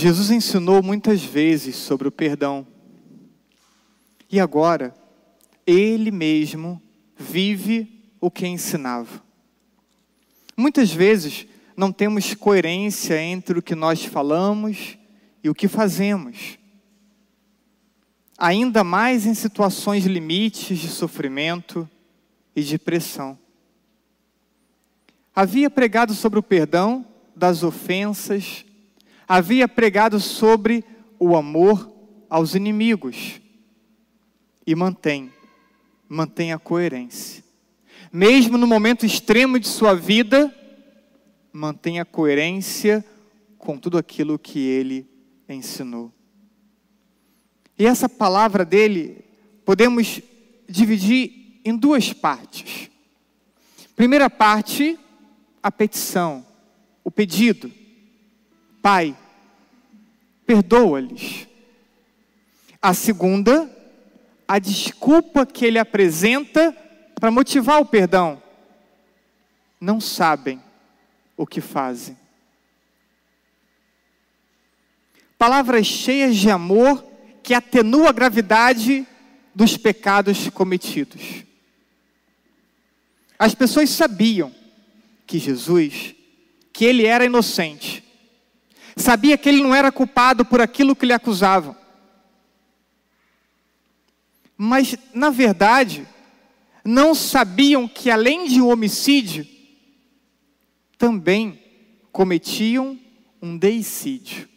Jesus ensinou muitas vezes sobre o perdão. E agora, ele mesmo vive o que ensinava. Muitas vezes não temos coerência entre o que nós falamos e o que fazemos. Ainda mais em situações limites de sofrimento e de pressão. Havia pregado sobre o perdão das ofensas, havia pregado sobre o amor aos inimigos. E mantém, mantém a coerência. Mesmo no momento extremo de sua vida, mantenha coerência com tudo aquilo que ele ensinou. E essa palavra dele podemos dividir em duas partes. Primeira parte, a petição, o pedido. Pai, perdoa-lhes. A segunda, a desculpa que ele apresenta para motivar o perdão. Não sabem o que fazem. Palavras cheias de amor que atenua a gravidade dos pecados cometidos. As pessoas sabiam que Jesus, que ele era inocente, sabia que ele não era culpado por aquilo que lhe acusavam. Mas, na verdade, não sabiam que além de um homicídio, também cometiam um deicídio,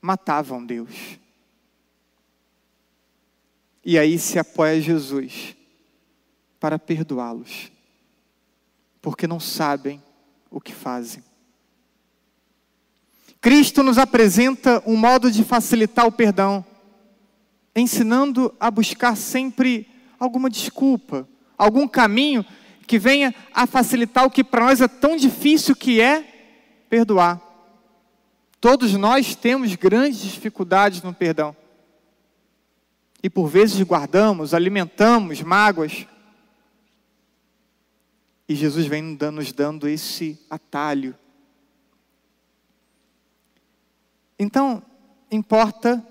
matavam Deus. E aí se apoia Jesus para perdoá-los, porque não sabem o que fazem. Cristo nos apresenta um modo de facilitar o perdão, ensinando a buscar sempre alguma desculpa, algum caminho que venha a facilitar o que para nós é tão difícil que é perdoar. Todos nós temos grandes dificuldades no perdão. E por vezes guardamos, alimentamos mágoas. E Jesus vem nos dando esse atalho. Então, importa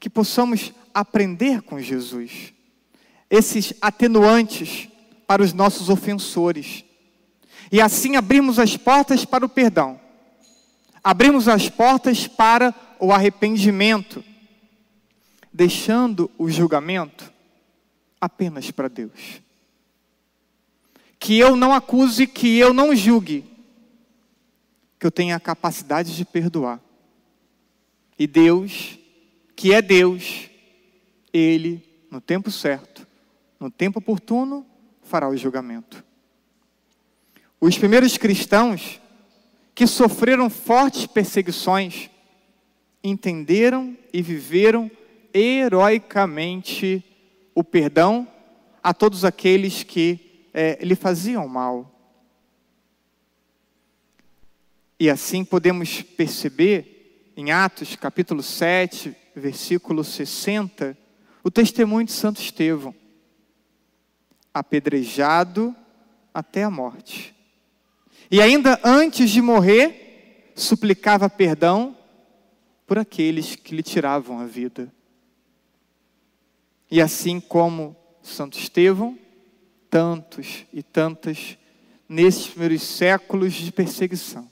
que possamos aprender com Jesus. Esses atenuantes para os nossos ofensores. E assim abrimos as portas para o perdão. Abrimos as portas para o arrependimento, deixando o julgamento apenas para Deus. Que eu não acuse, que eu não julgue, que eu tenha a capacidade de perdoar. E Deus, que é Deus, Ele, no tempo certo, no tempo oportuno, fará o julgamento. Os primeiros cristãos que sofreram fortes perseguições entenderam e viveram heroicamente o perdão a todos aqueles que é, lhe faziam mal. E assim podemos perceber em Atos capítulo 7, versículo 60, o testemunho de Santo Estevão apedrejado até a morte. E ainda antes de morrer, suplicava perdão por aqueles que lhe tiravam a vida. E assim como Santo Estevão, tantos e tantas nesses primeiros séculos de perseguição.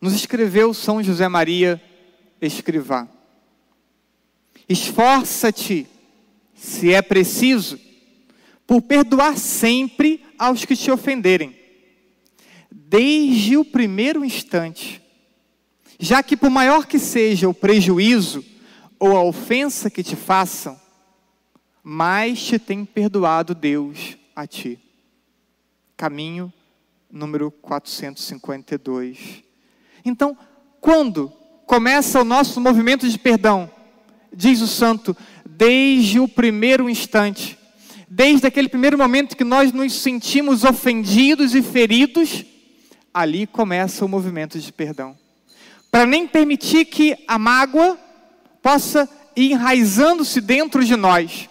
Nos escreveu São José Maria Escrivá. Esforça-te, se é preciso, por perdoar sempre aos que te ofenderem, desde o primeiro instante, já que por maior que seja o prejuízo ou a ofensa que te façam, mais te tem perdoado Deus a ti. Caminho número 452. Então, quando começa o nosso movimento de perdão? Diz o santo, desde o primeiro instante desde aquele primeiro momento que nós nos sentimos ofendidos e feridos, ali começa o movimento de perdão. Para nem permitir que a mágoa possa ir enraizando-se dentro de nós.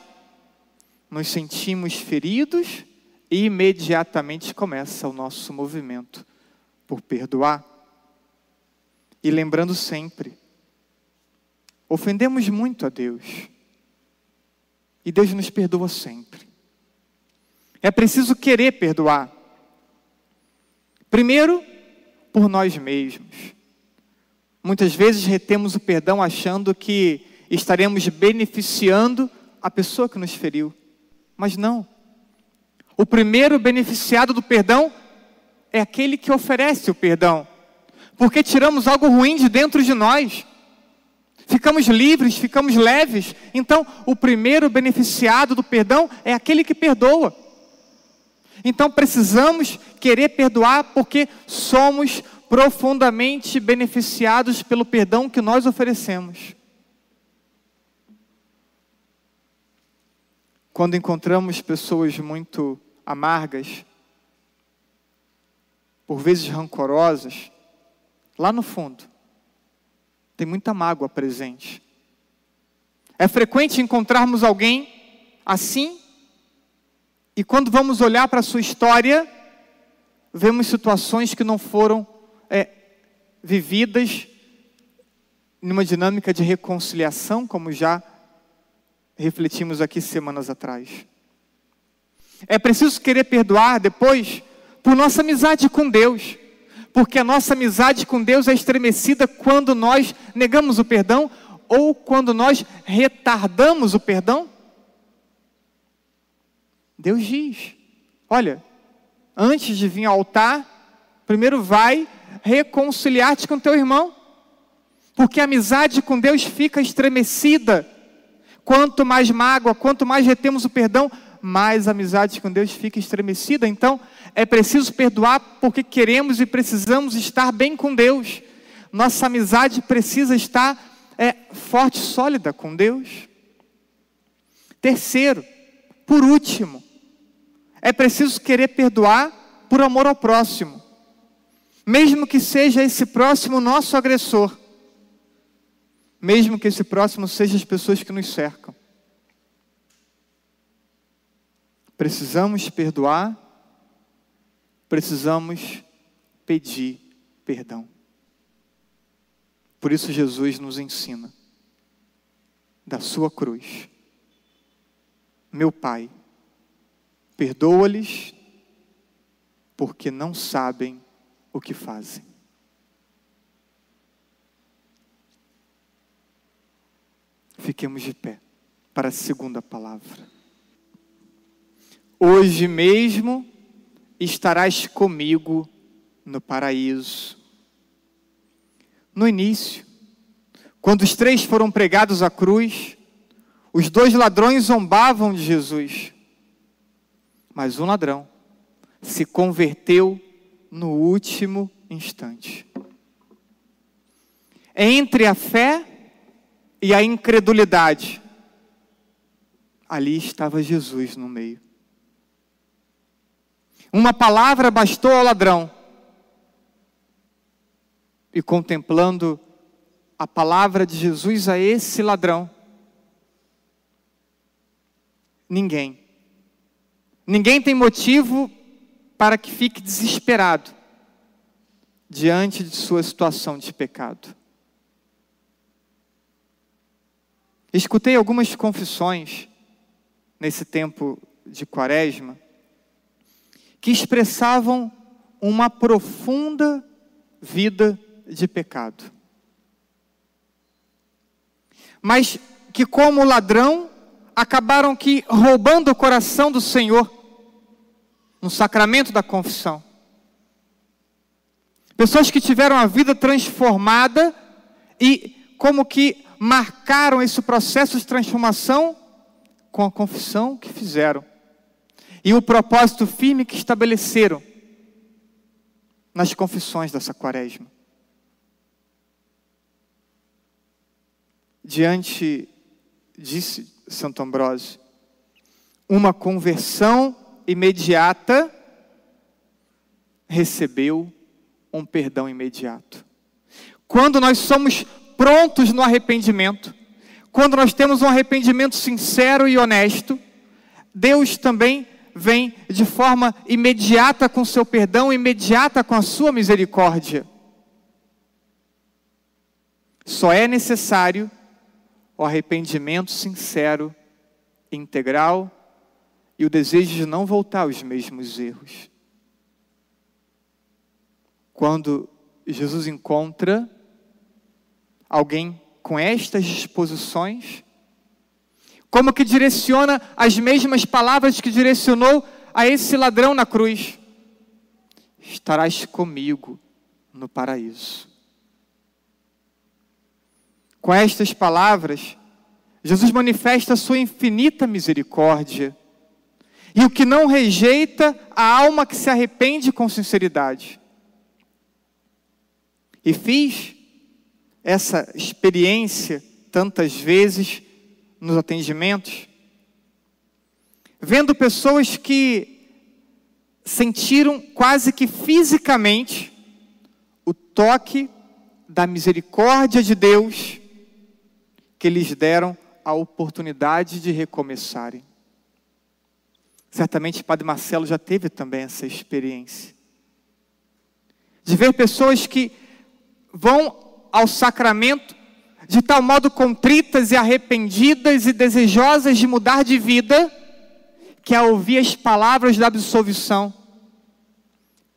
Nos sentimos feridos e imediatamente começa o nosso movimento por perdoar. E lembrando sempre: ofendemos muito a Deus, e Deus nos perdoa sempre. É preciso querer perdoar. Primeiro, por nós mesmos. Muitas vezes retemos o perdão achando que estaremos beneficiando a pessoa que nos feriu. Mas não. O primeiro beneficiado do perdão é aquele que oferece o perdão. Porque tiramos algo ruim de dentro de nós. Ficamos livres, ficamos leves. Então, o primeiro beneficiado do perdão é aquele que perdoa. Então, precisamos querer perdoar porque somos profundamente beneficiados pelo perdão que nós oferecemos. Quando encontramos pessoas muito amargas, por vezes rancorosas, lá no fundo, tem muita mágoa presente. É frequente encontrarmos alguém assim, e quando vamos olhar para a sua história, vemos situações que não foram é, vividas numa dinâmica de reconciliação, como já refletimos aqui semanas atrás. É preciso querer perdoar depois por nossa amizade com Deus, porque a nossa amizade com Deus é estremecida quando nós negamos o perdão ou quando nós retardamos o perdão. Deus diz: olha, antes de vir ao altar, primeiro vai reconciliar-te com teu irmão, porque a amizade com Deus fica estremecida. Quanto mais mágoa, quanto mais retemos o perdão, mais a amizade com Deus fica estremecida. Então, é preciso perdoar porque queremos e precisamos estar bem com Deus. Nossa amizade precisa estar é, forte, sólida com Deus. Terceiro, por último, é preciso querer perdoar por amor ao próximo, mesmo que seja esse próximo nosso agressor, mesmo que esse próximo seja as pessoas que nos cercam. Precisamos perdoar, precisamos pedir perdão. Por isso, Jesus nos ensina da sua cruz: Meu Pai, perdoa-lhes, porque não sabem o que fazem. Fiquemos de pé para a segunda palavra. Hoje mesmo estarás comigo no paraíso. No início, quando os três foram pregados à cruz, os dois ladrões zombavam de Jesus. Mas um ladrão se converteu no último instante. Entre a fé e a incredulidade, ali estava Jesus no meio. Uma palavra bastou ao ladrão. E contemplando a palavra de Jesus a esse ladrão, ninguém, ninguém tem motivo para que fique desesperado diante de sua situação de pecado. Escutei algumas confissões nesse tempo de quaresma que expressavam uma profunda vida de pecado. Mas que, como ladrão, acabaram que roubando o coração do Senhor no sacramento da confissão. Pessoas que tiveram a vida transformada e como que marcaram esse processo de transformação com a confissão que fizeram e o propósito firme que estabeleceram nas confissões dessa quaresma. Diante, disse Santo Ambrósio, uma conversão imediata recebeu um perdão imediato. Quando nós somos prontos no arrependimento, quando nós temos um arrependimento sincero e honesto, Deus também vem de forma imediata com seu perdão, imediata com a sua misericórdia. Só é necessário o arrependimento sincero, integral e o desejo de não voltar aos mesmos erros. Quando Jesus encontra alguém com estas disposições, como que direciona as mesmas palavras que direcionou a esse ladrão na cruz: Estarás comigo no paraíso. Com estas palavras, Jesus manifesta a sua infinita misericórdia. E o que não rejeita a alma que se arrepende com sinceridade. E fiz essa experiência tantas vezes nos atendimentos, vendo pessoas que sentiram quase que fisicamente o toque da misericórdia de Deus que lhes deram a oportunidade de recomeçarem. Certamente Padre Marcelo já teve também essa experiência. De ver pessoas que vão ao sacramento de tal modo contritas e arrependidas e desejosas de mudar de vida, que ao ouvir as palavras da absolvição,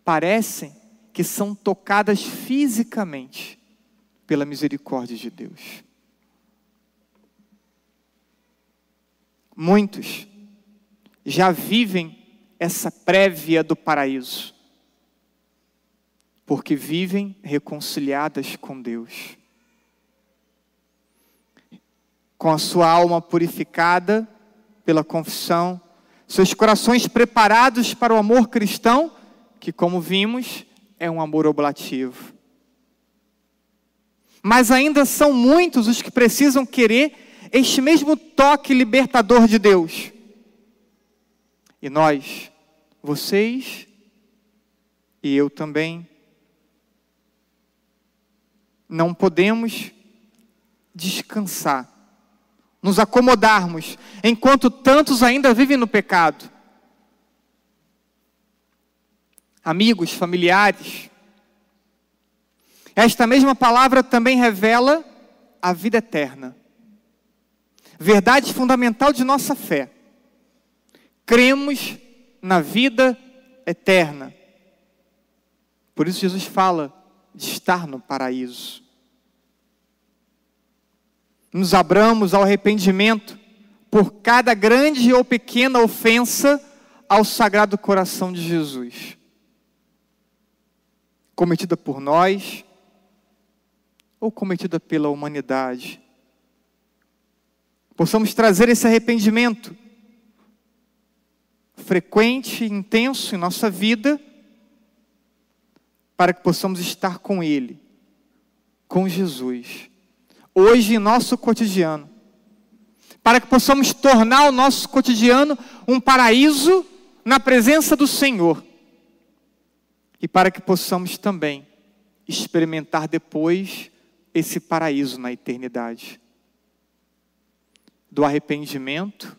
parecem que são tocadas fisicamente pela misericórdia de Deus. Muitos já vivem essa prévia do paraíso, porque vivem reconciliadas com Deus. Com a sua alma purificada pela confissão, seus corações preparados para o amor cristão, que, como vimos, é um amor oblativo. Mas ainda são muitos os que precisam querer este mesmo toque libertador de Deus. E nós, vocês e eu também, não podemos descansar, nos acomodarmos, enquanto tantos ainda vivem no pecado. Amigos, familiares, esta mesma palavra também revela a vida eterna verdade fundamental de nossa fé. Cremos na vida eterna. Por isso Jesus fala de estar no paraíso. Nos abramos ao arrependimento por cada grande ou pequena ofensa ao Sagrado Coração de Jesus, cometida por nós ou cometida pela humanidade. Possamos trazer esse arrependimento frequente, intenso em nossa vida, para que possamos estar com Ele, com Jesus, hoje em nosso cotidiano, para que possamos tornar o nosso cotidiano um paraíso na presença do Senhor, e para que possamos também experimentar depois esse paraíso na eternidade do arrependimento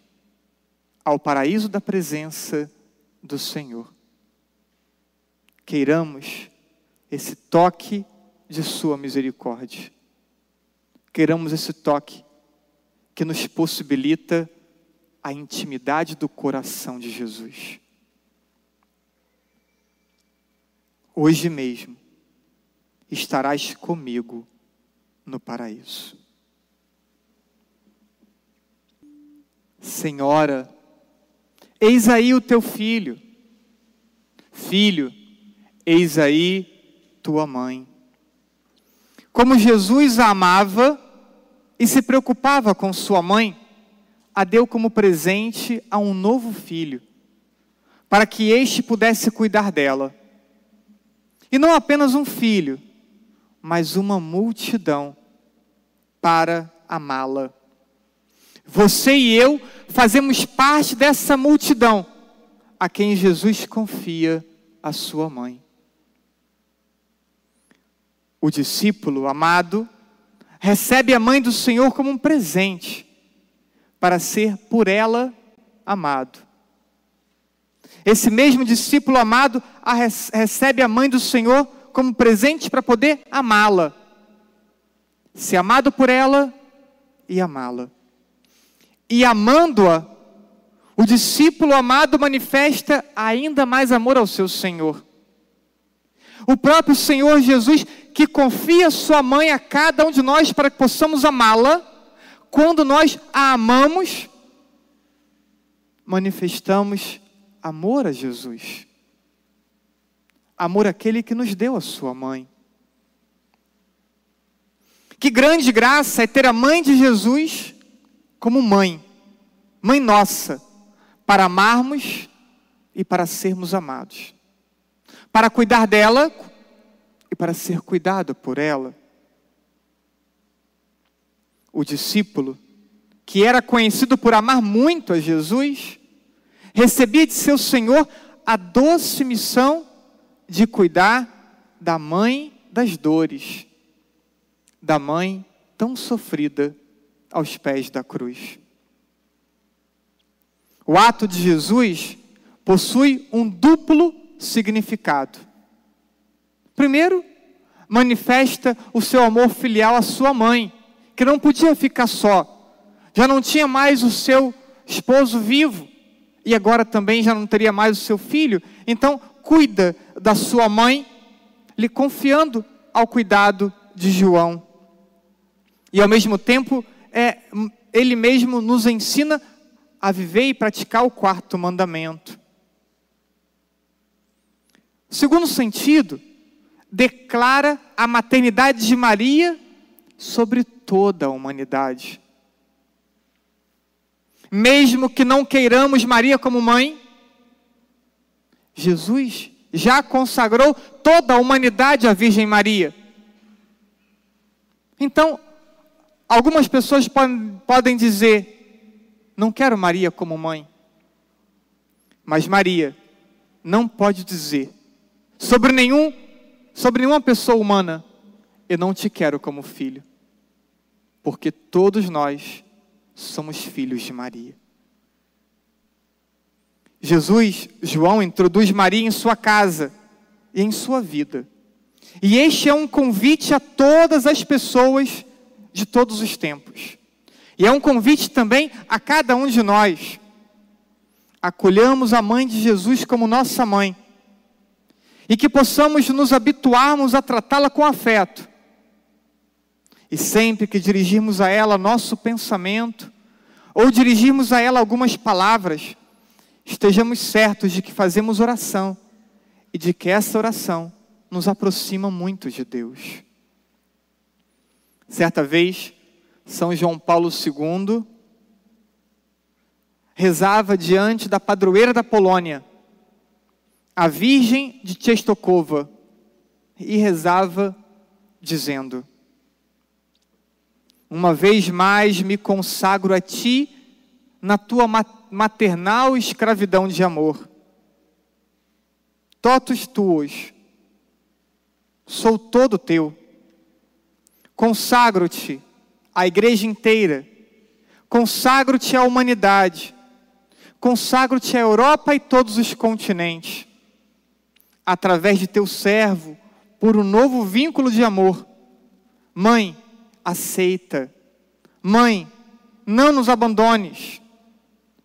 ao paraíso da presença do Senhor. Queiramos esse toque de Sua misericórdia. Queiramos esse toque que nos possibilita a intimidade do coração de Jesus. Hoje mesmo estarás comigo no paraíso. Senhora, eis aí o teu filho. Filho, eis aí tua mãe. Como Jesus a amava e se preocupava com sua mãe, a deu como presente a um novo filho, para que este pudesse cuidar dela. E não apenas um filho, mas uma multidão para amá-la. Você e eu fazemos parte dessa multidão a quem Jesus confia a sua mãe. O discípulo amado recebe a mãe do Senhor como um presente para ser por ela amado. Esse mesmo discípulo amado a recebe a mãe do Senhor como presente para poder amá-la. ser amado por ela e amá-la. E amando-a, o discípulo amado manifesta ainda mais amor ao seu Senhor. O próprio Senhor Jesus, que confia sua mãe a cada um de nós para que possamos amá-la, quando nós a amamos, manifestamos amor a Jesus. Amor àquele que nos deu a sua mãe. Que grande graça é ter a mãe de Jesus como mãe, mãe nossa, para amarmos e para sermos amados para cuidar dela e para ser cuidado por ela. O discípulo, que era conhecido por amar muito a Jesus, recebia de seu Senhor a doce missão de cuidar da mãe das dores, da mãe tão sofrida aos pés da cruz. O ato de Jesus possui um duplo significado. Primeiro, manifesta o seu amor filial à sua mãe, que não podia ficar só. Já não tinha mais o seu esposo vivo e agora também já não teria mais o seu filho. Então, cuida da sua mãe, lhe confiando ao cuidado de João. E ao mesmo tempo, é, ele mesmo nos ensina a viver e praticar o quarto mandamento. Segundo sentido, declara a maternidade de Maria sobre toda a humanidade. Mesmo que não queiramos Maria como mãe, Jesus já consagrou toda a humanidade à Virgem Maria. Então, algumas pessoas podem dizer: não quero Maria como mãe. Mas Maria não pode dizer: sobre nenhum, sobre nenhuma pessoa humana, eu não te quero como filho, porque todos nós somos filhos de Maria. Jesus, João introduz Maria em sua casa e em sua vida. E este é um convite a todas as pessoas de todos os tempos. E é um convite também a cada um de nós. Acolhamos a mãe de Jesus como nossa mãe e que possamos nos habituarmos a tratá-la com afeto. E sempre que dirigirmos a ela nosso pensamento, ou dirigirmos a ela algumas palavras, estejamos certos de que fazemos oração e de que essa oração nos aproxima muito de Deus. Certa vez, São João Paulo II rezava diante da padroeira da Polônia a Virgem de Chestokova e rezava, dizendo: Uma vez mais me consagro a ti na tua maternal escravidão de amor. Totus tuos, sou todo teu. Consagro-te à igreja inteira, consagro-te à humanidade, consagro-te à Europa e todos os continentes através de teu servo, por um novo vínculo de amor. Mãe, aceita. Mãe, não nos abandones.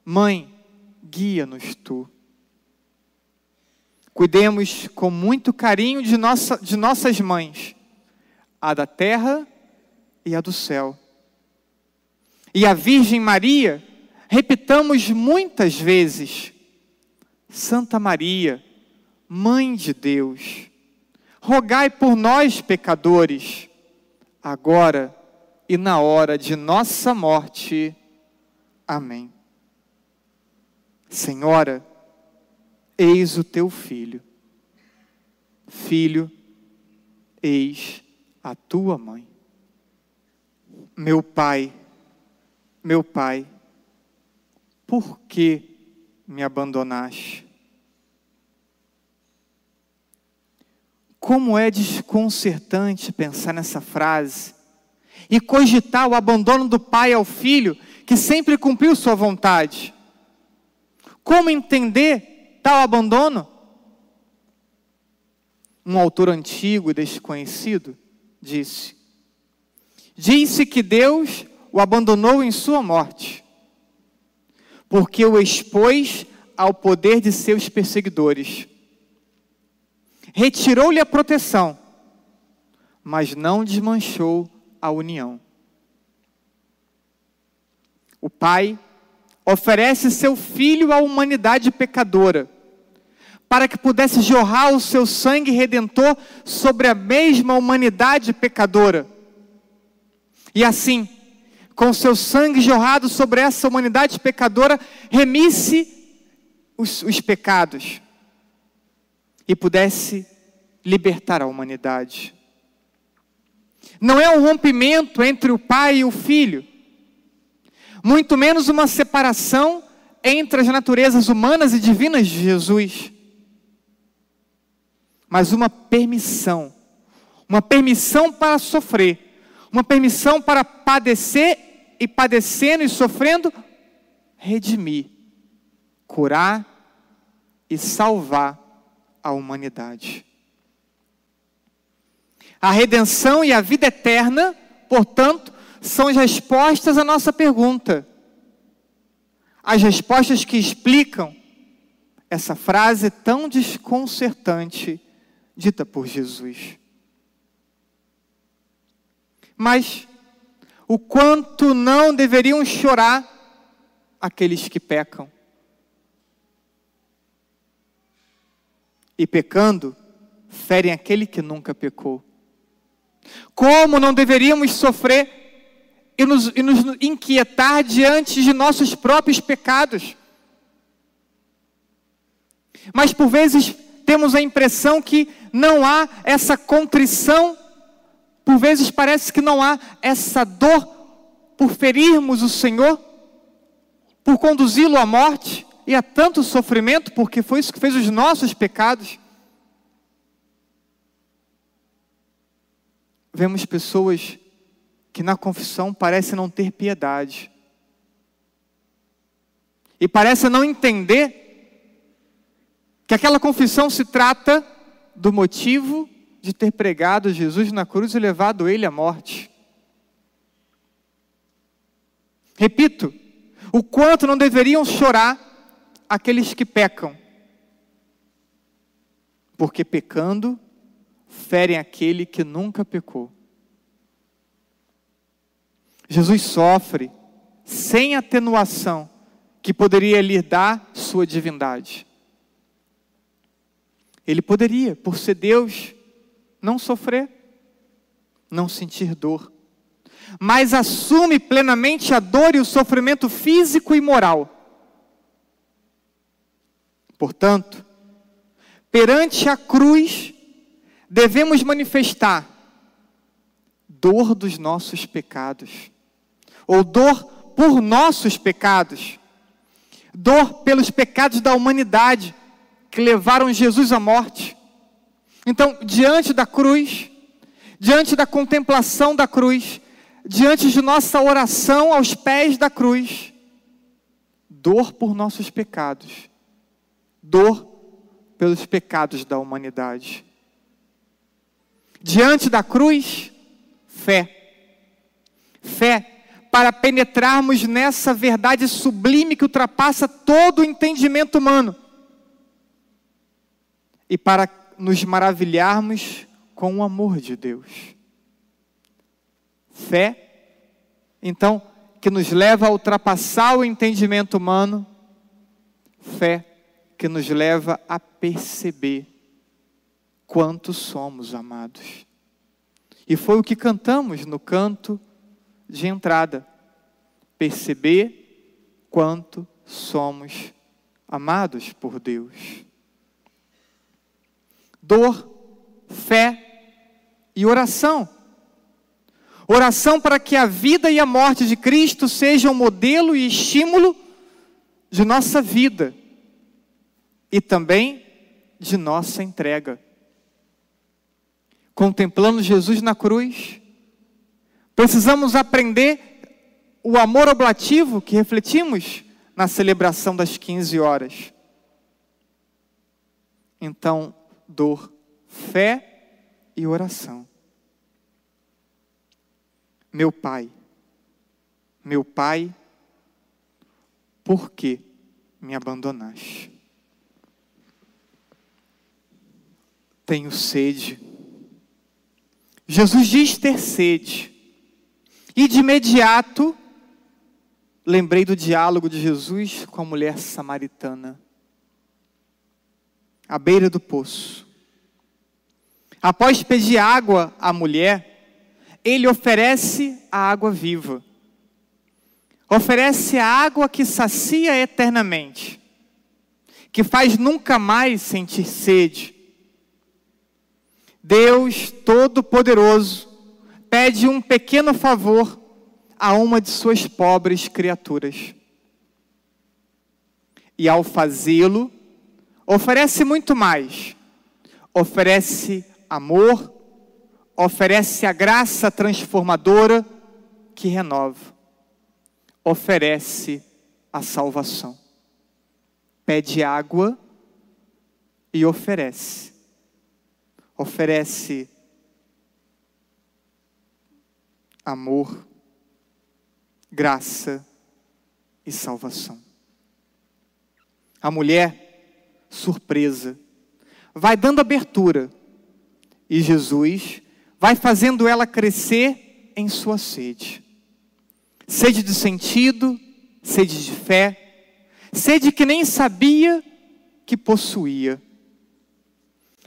Mãe, guia-nos tu. Cuidemos com muito carinho de, nossa, de nossas mães, a da terra e a do céu. E a Virgem Maria, repitamos muitas vezes: Santa Maria, Mãe de Deus, rogai por nós, pecadores, agora e na hora de nossa morte. Amém. Senhora, eis o teu filho. Filho, eis a tua mãe. Meu pai, meu pai, por que me abandonaste? Como é desconcertante pensar nessa frase e cogitar o abandono do pai ao filho que sempre cumpriu sua vontade. Como entender tal abandono? Um autor antigo e desconhecido disse: disse que Deus o abandonou em sua morte, porque o expôs ao poder de seus perseguidores. Retirou-lhe a proteção, mas não desmanchou a união. O Pai oferece seu Filho à humanidade pecadora, para que pudesse jorrar o seu sangue redentor sobre a mesma humanidade pecadora. E assim, com seu sangue jorrado sobre essa humanidade pecadora, remisse os, os pecados e pudesse libertar a humanidade. Não é um rompimento entre o pai e o filho, muito menos uma separação entre as naturezas humanas e divinas de Jesus, mas uma permissão, uma permissão para sofrer, uma permissão para padecer e padecendo e sofrendo, redimir, curar e salvar a humanidade. A redenção e a vida eterna, portanto, são as respostas à nossa pergunta. As respostas que explicam essa frase tão desconcertante dita por Jesus. Mas o quanto não deveriam chorar aqueles que pecam. E pecando, ferem aquele que nunca pecou. Como não deveríamos sofrer e nos, e nos inquietar diante de nossos próprios pecados. Mas por vezes temos a impressão que não há essa contrição, por vezes parece que não há essa dor por ferirmos o Senhor, por conduzi-lo à morte e a tanto sofrimento, porque foi isso que fez os nossos pecados. Vemos pessoas que na confissão parece não ter piedade. E parece não entender que aquela confissão se trata do motivo de ter pregado Jesus na cruz e levado ele à morte. Repito, o quanto não deveriam chorar aqueles que pecam, porque pecando, ferem aquele que nunca pecou. Jesus sofre sem atenuação que poderia lhe dar sua divindade. Ele poderia, por ser Deus, não sofrer, não sentir dor, mas assume plenamente a dor e o sofrimento físico e moral. Portanto, perante a cruz, devemos manifestar dor dos nossos pecados ou dor por nossos pecados, dor pelos pecados da humanidade que levaram Jesus à morte. Então, diante da cruz, diante da contemplação da cruz, diante de nossa oração aos pés da cruz, dor por nossos pecados, dor pelos pecados da humanidade. Diante da cruz, fé. Fé para penetrarmos nessa verdade sublime que ultrapassa todo o entendimento humano e para nos maravilharmos com o amor de Deus. Fé, então, que nos leva a ultrapassar o entendimento humano, fé que nos leva a perceber quanto somos amados. E foi o que cantamos no canto de entrada. Perceber quanto somos amados por Deus. Dor, fé e oração. Oração para que a vida e a morte de Cristo sejam modelo e estímulo de nossa vida e também de nossa entrega. Contemplando Jesus na cruz, Precisamos aprender o amor oblativo que refletimos na celebração das 15 horas. Então, dor, fé e oração. Meu pai, meu pai, por que me abandonaste? Tenho sede. Jesus diz ter sede. E de imediato, lembrei do diálogo de Jesus com a mulher samaritana, à beira do poço. Após pedir água à mulher, ele oferece a água viva. Oferece a água que sacia eternamente, que faz nunca mais sentir sede. Deus Todo-Poderoso pede um pequeno favor a uma de suas pobres criaturas. E ao fazê-lo, oferece muito mais. Oferece amor, oferece a graça transformadora que renova. Oferece a salvação. Pede água e oferece. Oferece amor, graça e salvação. A mulher, surpresa, vai dando abertura e Jesus vai fazendo ela crescer em sua sede. Sede de sentido, sede de fé, sede que nem sabia que possuía.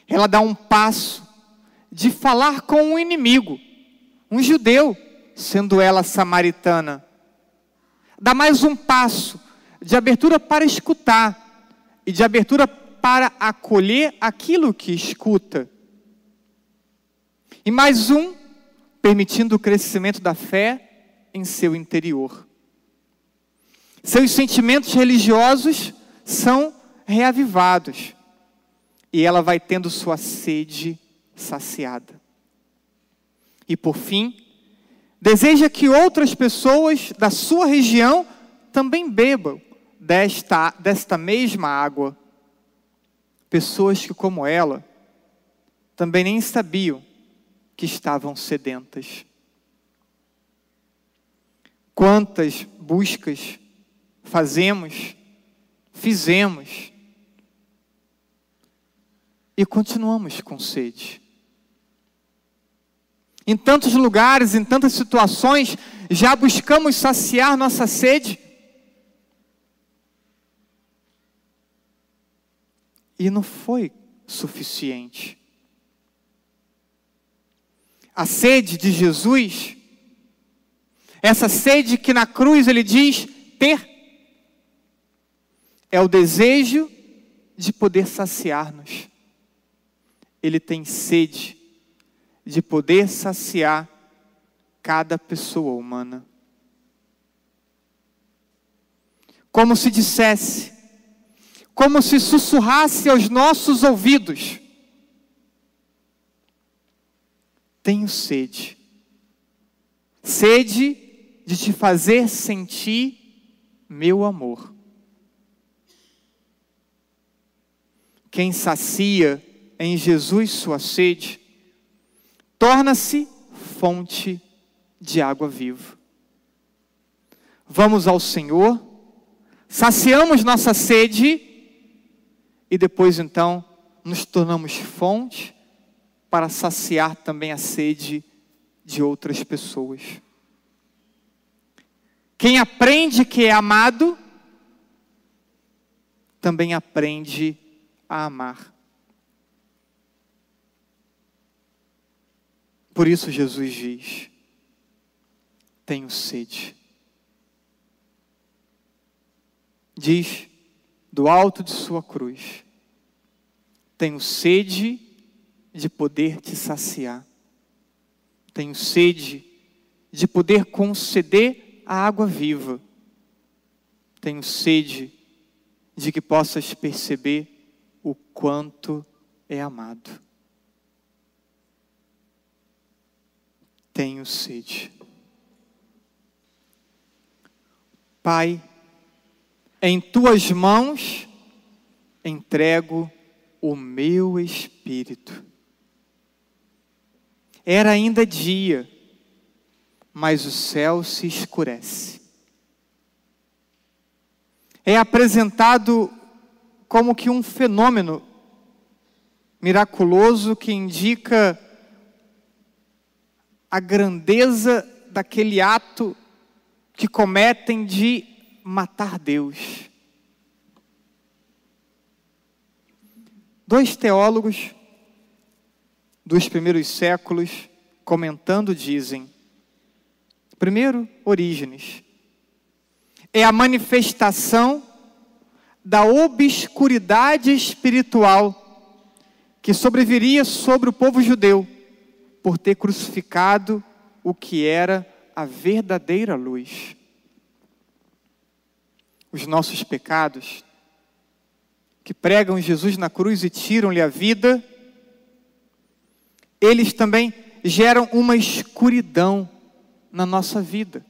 Ela dá um passo de falar com um inimigo, um judeu sendo ela samaritana. Dá mais um passo de abertura para escutar e de abertura para acolher aquilo que escuta. E mais um, permitindo o crescimento da fé em seu interior. Seus sentimentos religiosos são reavivados e ela vai tendo sua sede saciada. E por fim, deseja que outras pessoas da sua região também bebam desta, desta mesma água. Pessoas que, como ela, também nem sabiam que estavam sedentas. Quantas buscas fazemos, fizemos, e continuamos com sede. Em tantos lugares, em tantas situações, já buscamos saciar nossa sede. E não foi suficiente. A sede de Jesus, essa sede que na cruz ele diz ter, é o desejo de poder saciar-nos. Ele tem sede de poder saciar cada pessoa humana. Como se dissesse, como se sussurrasse aos nossos ouvidos: Tenho sede, sede de te fazer sentir meu amor. Quem sacia em Jesus sua sede, torna-se fonte de água viva. Vamos ao Senhor, saciamos nossa sede e depois então nos tornamos fonte para saciar também a sede de outras pessoas. Quem aprende que é amado, também aprende a amar. Por isso Jesus diz: Tenho sede. Diz do alto de sua cruz: Tenho sede de poder te saciar. Tenho sede de poder conceder a água viva. Tenho sede de que possas perceber o quanto é amado. Tenho sede. Pai, em tuas mãos entrego o meu espírito. Era ainda dia, mas o céu se escurece. É apresentado como que um fenômeno miraculoso que indica a grandeza daquele ato que cometem de matar Deus. Dois teólogos dos primeiros séculos, comentando, dizem: primeiro, Orígenes, é a manifestação da obscuridade espiritual que sobreviria sobre o povo judeu por ter crucificado o que era a verdadeira luz. Os nossos pecados que pregam Jesus na cruz e tiram-lhe a vida, eles também geram uma escuridão na nossa vida.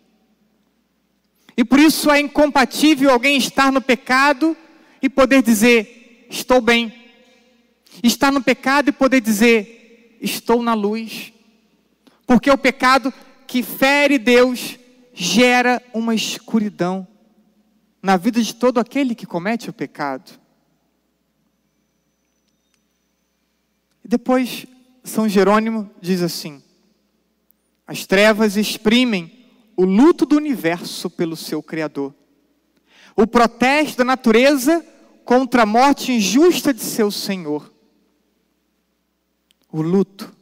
E por isso é incompatível alguém estar no pecado e poder dizer: estou bem. Estar no pecado e poder dizer: estou na luz. Porque o pecado que fere Deus gera uma escuridão na vida de todo aquele que comete o pecado. Depois, São Jerônimo diz assim: as trevas exprimem o luto do universo pelo seu Criador, o protesto da natureza contra a morte injusta de seu Senhor, o luto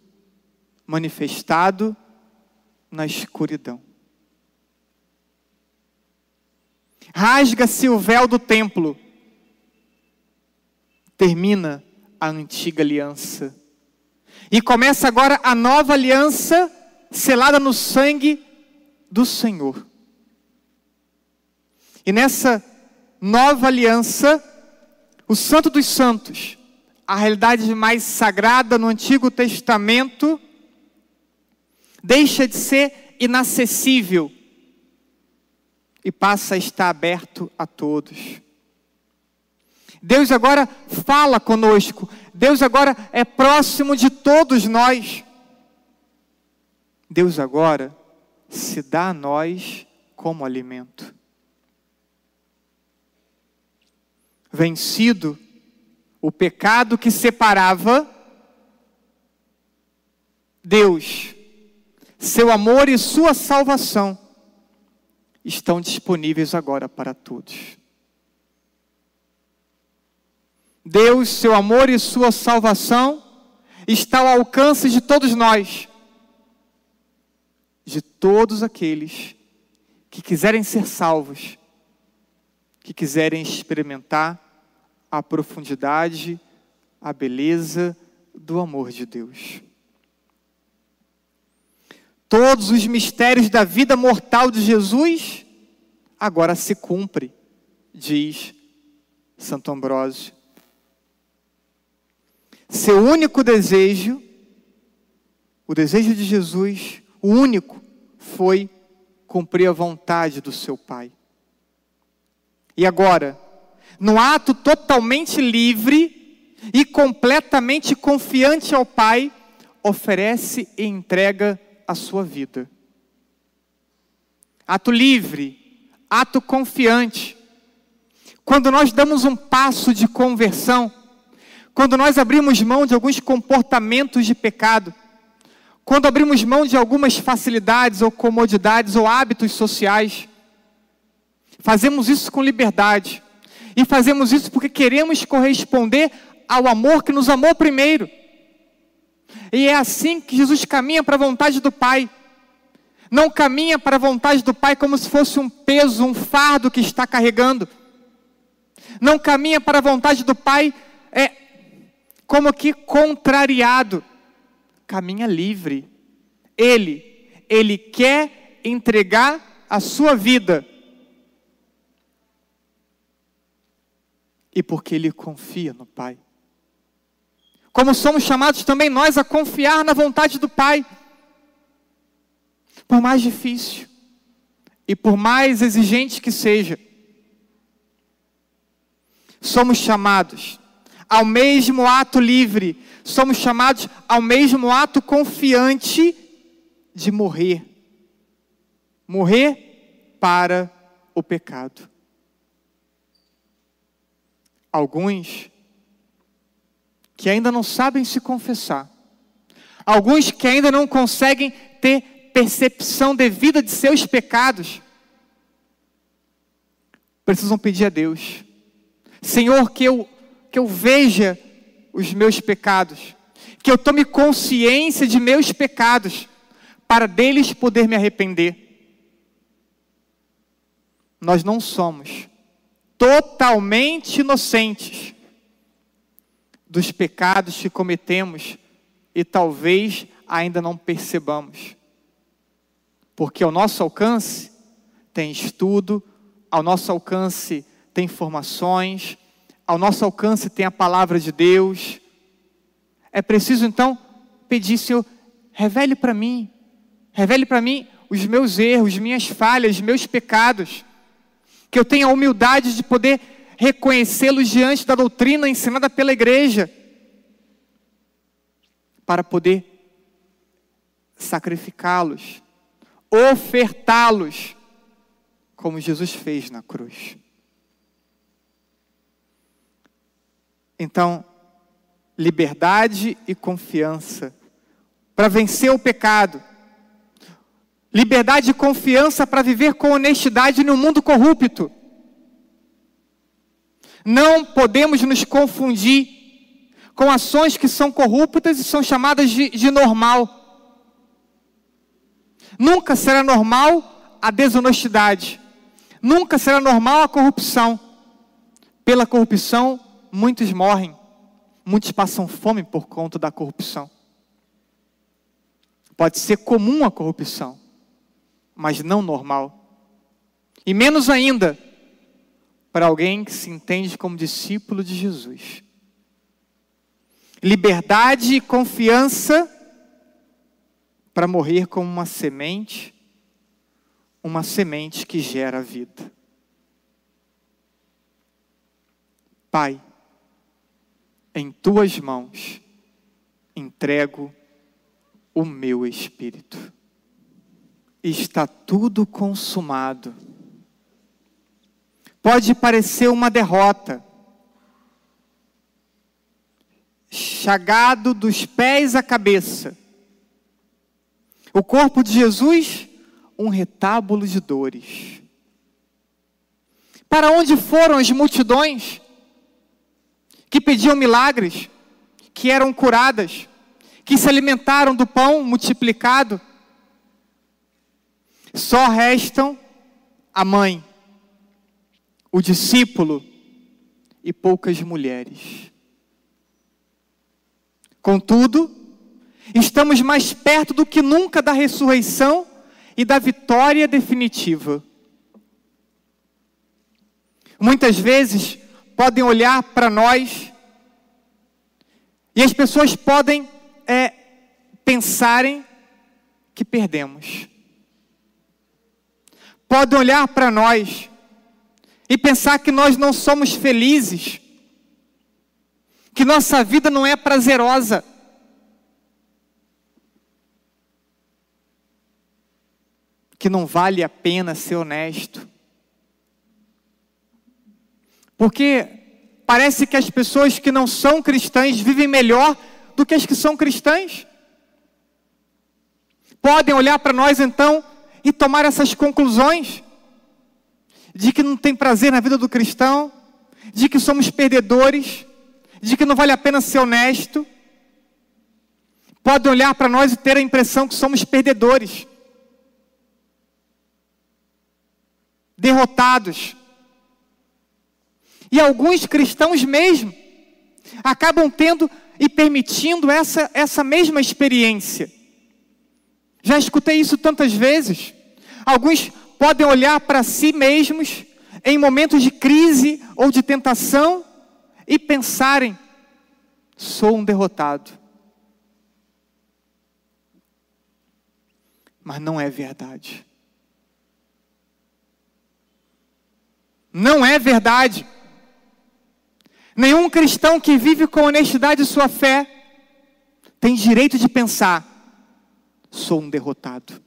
manifestado na escuridão. Rasga-se o véu do templo, termina a antiga aliança. E começa agora a nova aliança selada no sangue do Senhor. E nessa nova aliança, o Santo dos Santos, a realidade mais sagrada no Antigo Testamento, deixa de ser inacessível e passa a estar aberto a todos. Deus agora fala conosco. Deus agora é próximo de todos nós. Deus agora se dá a nós como alimento. Vencido o pecado que separava, Deus, seu amor e sua salvação estão disponíveis agora para todos. Deus, seu amor e sua salvação está ao alcance de todos nós, de todos aqueles que quiserem ser salvos, que quiserem experimentar a profundidade, a beleza do amor de Deus. Todos os mistérios da vida mortal de Jesus agora se cumpre, diz Santo Ambrósio. Seu único desejo, o desejo de Jesus, o único, foi cumprir a vontade do seu Pai. E agora, no ato totalmente livre e completamente confiante ao Pai, oferece e entrega a sua vida. Ato livre, ato confiante. Quando nós damos um passo de conversão, quando nós abrimos mão de alguns comportamentos de pecado, quando abrimos mão de algumas facilidades ou comodidades ou hábitos sociais, fazemos isso com liberdade. E fazemos isso porque queremos corresponder ao amor que nos amou primeiro. E é assim que Jesus caminha para a vontade do Pai. Não caminha para a vontade do Pai como se fosse um peso, um fardo que está carregando. Não caminha para a vontade do Pai é, como que contrariado, caminha livre. Ele, ele quer entregar a sua vida. E porque ele confia no Pai. Como somos chamados também nós a confiar na vontade do Pai. Por mais difícil e por mais exigente que seja, somos chamados ao mesmo ato livre, somos chamados ao mesmo ato confiante de morrer morrer para o pecado. Alguns que ainda não sabem se confessar, alguns que ainda não conseguem ter percepção devida de seus pecados, precisam pedir a Deus: Senhor, que eu, que eu veja os meus pecados, que eu tome consciência de meus pecados, para deles poder me arrepender. Nós não somos totalmente inocentes dos pecados que cometemos e talvez ainda não percebamos. Porque ao nosso alcance tem estudo, ao nosso alcance tem informações, ao nosso alcance tem a palavra de Deus. É preciso então pedir, Senhor, revele para mim, revele para mim os meus erros, minhas falhas, meus pecados, que eu tenha a humildade de poder reconhecê-los diante da doutrina ensinada pela igreja, para poder sacrificá-los, ofertá-los, como Jesus fez na cruz. Então, liberdade e confiança para vencer o pecado. Liberdade e confiança para viver com honestidade no mundo corrupto. Não podemos nos confundir com ações que são corruptas e são chamadas de, de normal. Nunca será normal a desonestidade. Nunca será normal a corrupção. Pela corrupção, muitos morrem. Muitos passam fome por conta da corrupção. Pode ser comum a corrupção, mas não normal. E menos ainda para alguém que se entende como discípulo de Jesus. Liberdade e confiança para morrer como uma semente, uma semente que gera vida. Pai, em tuas mãos entrego o meu espírito. Está tudo consumado pode parecer uma derrota. Chagado dos pés à cabeça. O corpo de Jesus, um retábulo de dores. Para onde foram as multidões que pediam milagres, que eram curadas, que se alimentaram do pão multiplicado? Só restam a mãe, o discípulo e poucas mulheres. Contudo, estamos mais perto do que nunca da ressurreição e da vitória definitiva. Muitas vezes podem olhar para nós e as pessoas podem é, pensarem que perdemos. Podem olhar para nós e pensar que nós não somos felizes, que nossa vida não é prazerosa. Que não vale a pena ser honesto. Porque parece que as pessoas que não são cristãs vivem melhor do que as que são cristãs. Podem olhar para nós então e tomar essas conclusões de que não tem prazer na vida do cristão, de que somos perdedores, de que não vale a pena ser honesto. Podem olhar para nós e ter a impressão que somos perdedores, derrotados. E alguns cristãos mesmo acabam tendo e permitindo essa, essa mesma experiência. Já escutei isso tantas vezes. Alguns podem olhar para si mesmos em momentos de crise ou de tentação e pensarem: sou um derrotado. Mas não é verdade. Não é verdade. Nenhum cristão que vive com honestidade sua fé tem direito de pensar: sou um derrotado.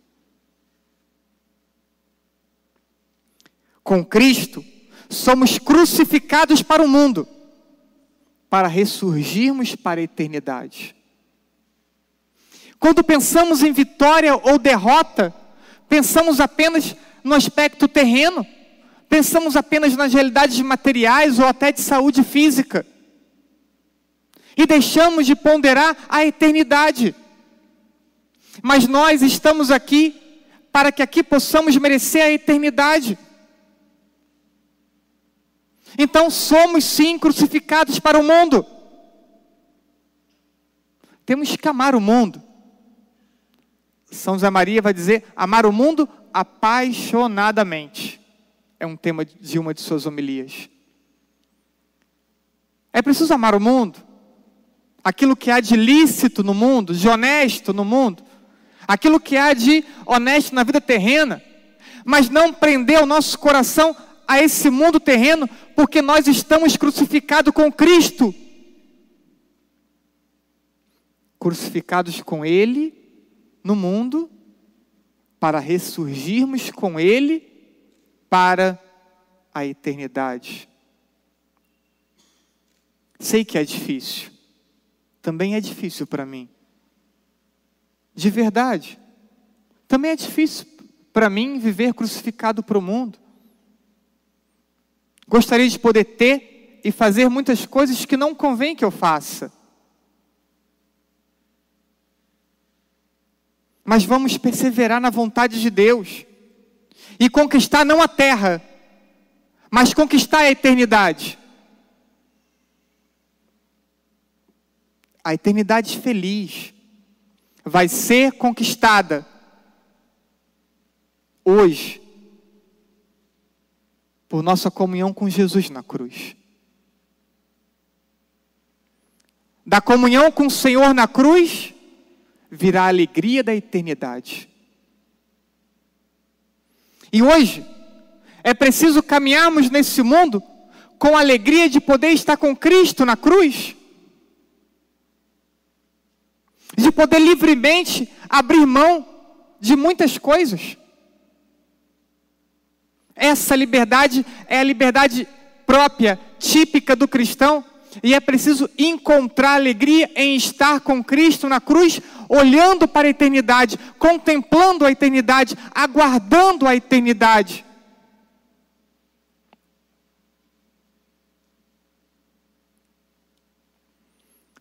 Com Cristo, somos crucificados para o mundo, para ressurgirmos para a eternidade. Quando pensamos em vitória ou derrota, pensamos apenas no aspecto terreno, pensamos apenas nas realidades materiais ou até de saúde física. E deixamos de ponderar a eternidade. Mas nós estamos aqui para que aqui possamos merecer a eternidade. Então somos sim crucificados para o mundo. Temos que amar o mundo. São José Maria vai dizer: amar o mundo apaixonadamente. É um tema de uma de suas homilias. É preciso amar o mundo, aquilo que há de lícito no mundo, de honesto no mundo, aquilo que há de honesto na vida terrena, mas não prender o nosso coração a esse mundo terreno, porque nós estamos crucificados com Cristo. Crucificados com Ele no mundo, para ressurgirmos com Ele para a eternidade. Sei que é difícil, também é difícil para mim. De verdade, também é difícil para mim viver crucificado para o mundo. Gostaria de poder ter e fazer muitas coisas que não convém que eu faça. Mas vamos perseverar na vontade de Deus e conquistar não a terra, mas conquistar a eternidade. A eternidade feliz vai ser conquistada hoje por nossa comunhão com Jesus na cruz. Da comunhão com o Senhor na cruz virá a alegria da eternidade. E hoje, é preciso caminharmos nesse mundo com a alegria de poder estar com Cristo na cruz, de poder livremente abrir mão de muitas coisas. Essa liberdade é a liberdade própria, típica do cristão, e é preciso encontrar alegria em estar com Cristo na cruz, olhando para a eternidade, contemplando a eternidade, aguardando a eternidade.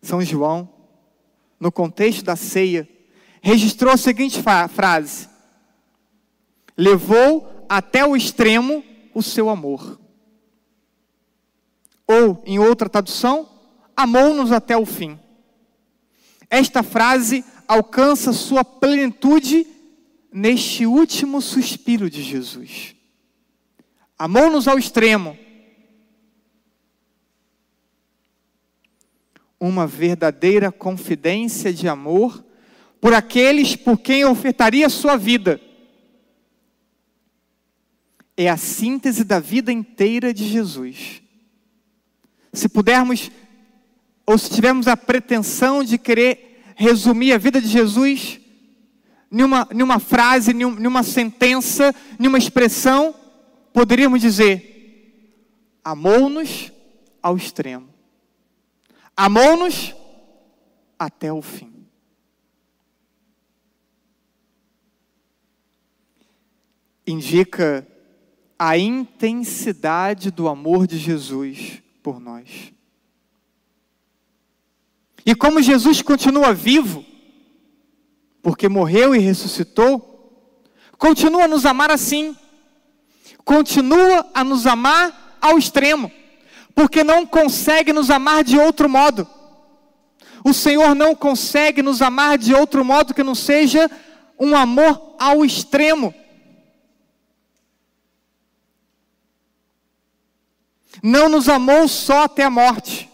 São João, no contexto da ceia, registrou a seguinte frase: Levou até o extremo o seu amor. Ou, em outra tradução, amou-nos até o fim. Esta frase alcança sua plenitude neste último suspiro de Jesus. Amou-nos ao extremo. Uma verdadeira confidência de amor por aqueles por quem ofertaria sua vida. É a síntese da vida inteira de Jesus. Se pudermos, ou se tivermos a pretensão de querer resumir a vida de Jesus numa, numa frase, numa sentença, numa expressão, poderíamos dizer: amou-nos ao extremo, amou-nos até o fim. Indica a intensidade do amor de Jesus por nós. E como Jesus continua vivo, porque morreu e ressuscitou, continua a nos amar assim, continua a nos amar ao extremo, porque não consegue nos amar de outro modo. O Senhor não consegue nos amar de outro modo que não seja um amor ao extremo. Não nos amou só até a morte,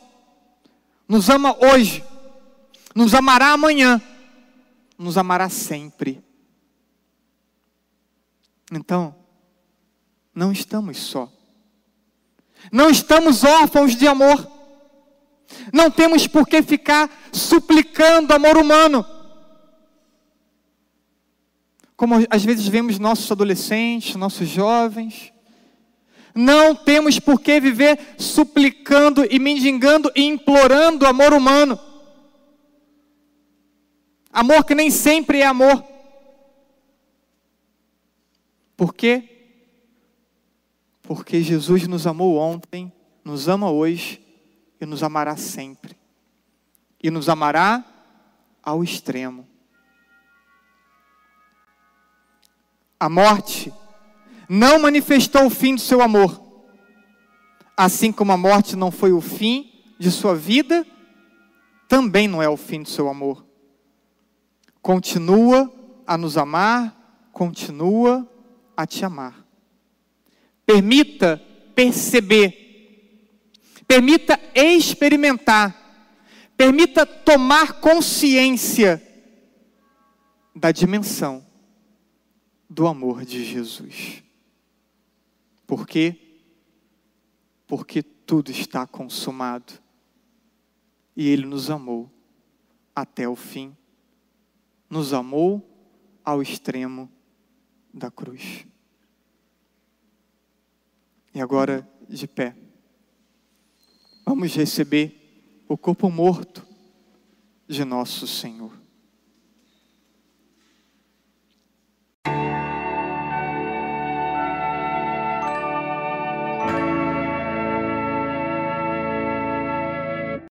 nos ama hoje, nos amará amanhã, nos amará sempre. Então, não estamos só, não estamos órfãos de amor, não temos por que ficar suplicando amor humano. Como às vezes vemos nossos adolescentes, nossos jovens, Não temos por que viver suplicando e mendigando e implorando amor humano. Amor que nem sempre é amor. Por quê? Porque Jesus nos amou ontem, nos ama hoje e nos amará sempre. E nos amará ao extremo. A morte não manifestou o fim do seu amor, assim como a morte não foi o fim de sua vida, também não é o fim do seu amor. Continua a nos amar, continua a te amar. Permita perceber, permita experimentar, permita tomar consciência da dimensão do amor de Jesus. Por quê? Porque tudo está consumado. E Ele nos amou até o fim. Nos amou ao extremo da cruz. E agora, de pé, vamos receber o corpo morto de nosso Senhor.